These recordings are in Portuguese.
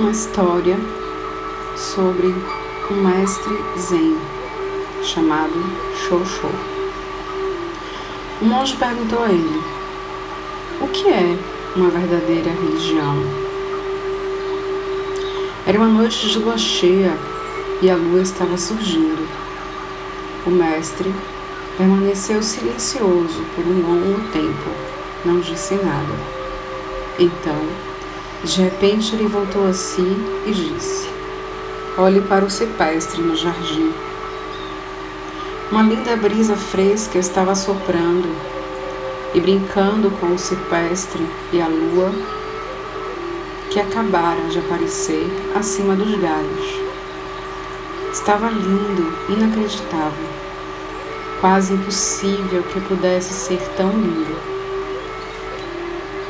uma história sobre um mestre zen chamado Shosho. O monge perguntou a ele: O que é uma verdadeira religião? Era uma noite de lua cheia e a lua estava surgindo. O mestre permaneceu silencioso por um longo tempo, não disse nada. Então, de repente, ele voltou a si e disse: Olhe para o cipestre no jardim. Uma linda brisa fresca estava soprando e brincando com o cipestre e a lua que acabara de aparecer acima dos galhos. Estava lindo, inacreditável, quase impossível que pudesse ser tão lindo.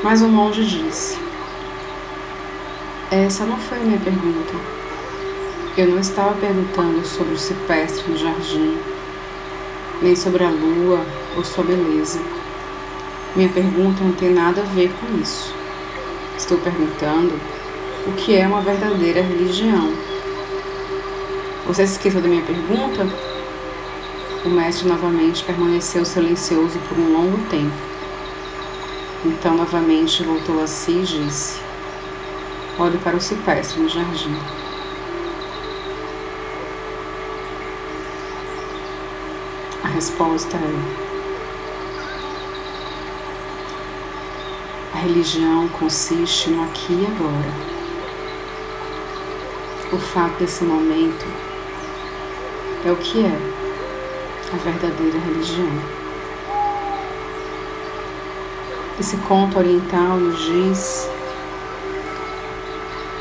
Mas o monge disse: Essa não foi a minha pergunta. Eu não estava perguntando sobre o cipestre no jardim, nem sobre a lua ou sua beleza. Minha pergunta não tem nada a ver com isso. Estou perguntando o que é uma verdadeira religião. Você se esqueceu da minha pergunta? O mestre novamente permaneceu silencioso por um longo tempo. Então novamente voltou a si e disse: Olhe para o cipestre no jardim. A resposta é: A religião consiste no aqui e agora. O fato desse momento é o que é a verdadeira religião. Esse conto oriental nos diz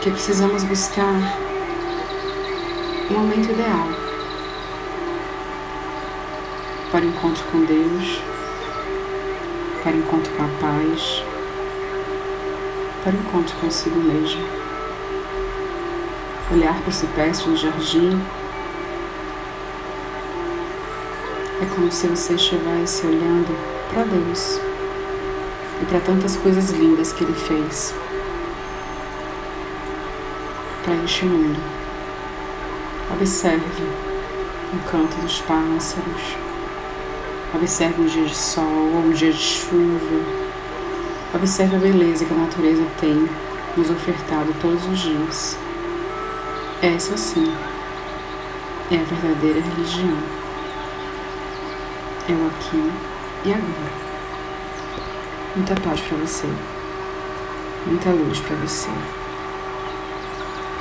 que precisamos buscar o momento ideal para o encontro com Deus, para o encontro com a paz, para o encontro consigo mesmo. Olhar para o cipestre no jardim é como se você estivesse olhando para Deus e para tantas coisas lindas que Ele fez para este mundo. Observe o canto dos pássaros, observe um dia de sol ou um dia de chuva Observe a beleza que a natureza tem nos ofertado todos os dias. Essa sim é a verdadeira religião. É o aqui e agora. Muita paz para você. Muita luz para você.